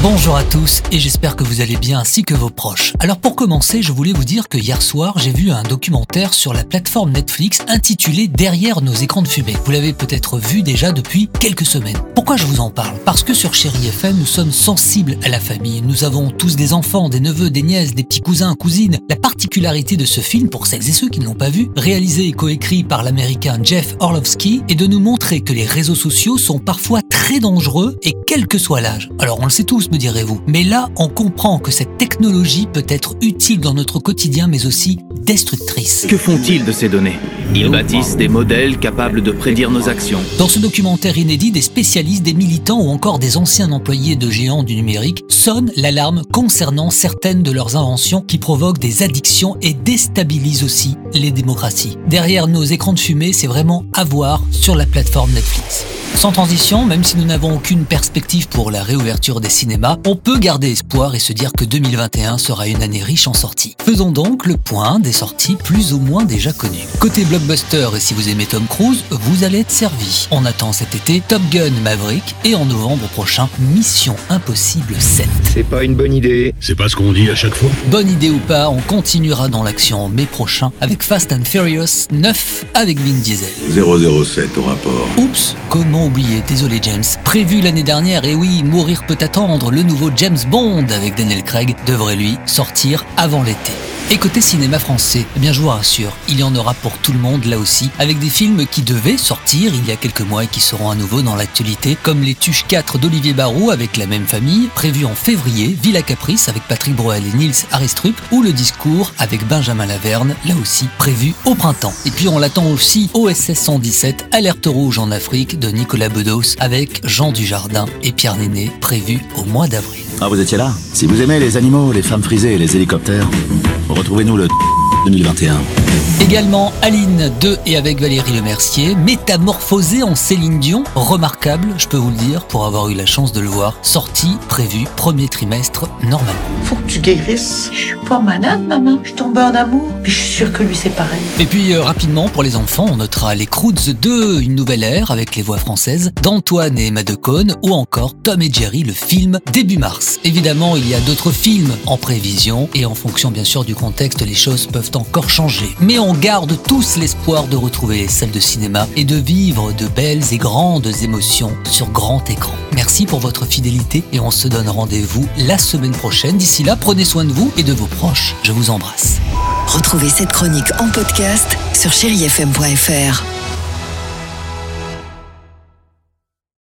Bonjour à tous et j'espère que vous allez bien ainsi que vos proches. Alors pour commencer, je voulais vous dire que hier soir, j'ai vu un documentaire sur la plateforme Netflix intitulé Derrière nos écrans de fumée. Vous l'avez peut-être vu déjà depuis quelques semaines. Pourquoi je vous en parle? Parce que sur Chéri FM, nous sommes sensibles à la famille. Nous avons tous des enfants, des neveux, des nièces, des petits cousins, cousines. La particularité de ce film, pour celles et ceux qui ne l'ont pas vu, réalisé et coécrit par l'américain Jeff Orlovsky, est de nous montrer que les réseaux sociaux sont parfois très dangereux et quel que soit l'âge. Alors on le sait tous, me direz-vous. Mais là, on comprend que cette technologie peut être utile dans notre quotidien, mais aussi destructrice. Que font-ils de ces données? Ils bâtissent des modèles capables de prédire nos actions. Dans ce documentaire inédit, des spécialistes, des militants ou encore des anciens employés de géants du numérique sonnent l'alarme concernant certaines de leurs inventions qui provoquent des addictions et déstabilisent aussi les démocraties. Derrière nos écrans de fumée, c'est vraiment à voir sur la plateforme Netflix. Sans transition, même si nous n'avons aucune perspective pour la réouverture des cinémas, on peut garder espoir et se dire que 2021 sera une année riche en sorties. Faisons donc le point des sorties plus ou moins déjà connues. Côté blockbuster, et si vous aimez Tom Cruise, vous allez être servi. On attend cet été Top Gun Maverick et en novembre prochain Mission Impossible 7. C'est pas une bonne idée. C'est pas ce qu'on dit à chaque fois Bonne idée ou pas, on continuera dans l'action en mai prochain avec Fast and Furious 9 avec Vin Diesel. 007 au rapport. Oups, comment oublier, désolé James. Prévu l'année dernière, et oui, mourir peut attendre, le nouveau James Bond avec Daniel Craig devrait lui sortir avant l'été. Et côté cinéma français, eh bien je vous rassure, il y en aura pour tout le monde là aussi, avec des films qui devaient sortir il y a quelques mois et qui seront à nouveau dans l'actualité, comme Les Tuches 4 d'Olivier Barrault avec la même famille, prévu en février, Villa Caprice avec Patrick Broel et Nils Aristrup, ou Le Discours avec Benjamin Laverne, là aussi prévu au printemps. Et puis on l'attend aussi OSS 117, Alerte rouge en Afrique de Nicolas Bedos avec Jean Dujardin et Pierre Néné, prévu au mois d'avril. Ah, vous étiez là? Si vous aimez les animaux, les femmes frisées et les hélicoptères, retrouvez-nous le 2021. Également Aline 2 et avec Valérie Lemercier, métamorphosée en Céline Dion, remarquable, je peux vous le dire, pour avoir eu la chance de le voir, sortie prévue premier trimestre normalement. Faut que tu guérisses. Je suis pas malade, maman. Je tombe en amour. Puis je suis sûre que lui, c'est pareil. Et puis euh, rapidement, pour les enfants, on notera Les Croods 2, une nouvelle ère avec les voix françaises d'Antoine et Emma Decaune, ou encore Tom et Jerry, le film début mars. Évidemment, il y a d'autres films en prévision, et en fonction bien sûr du contexte, les choses peuvent encore changer. Mais on garde tous l'espoir de retrouver les salles de cinéma et de vivre de belles et grandes émotions sur grand écran. Merci pour votre fidélité et on se donne rendez-vous la semaine prochaine. D'ici là, prenez soin de vous et de vos proches. Je vous embrasse. Retrouvez cette chronique en podcast sur chérifm.fr.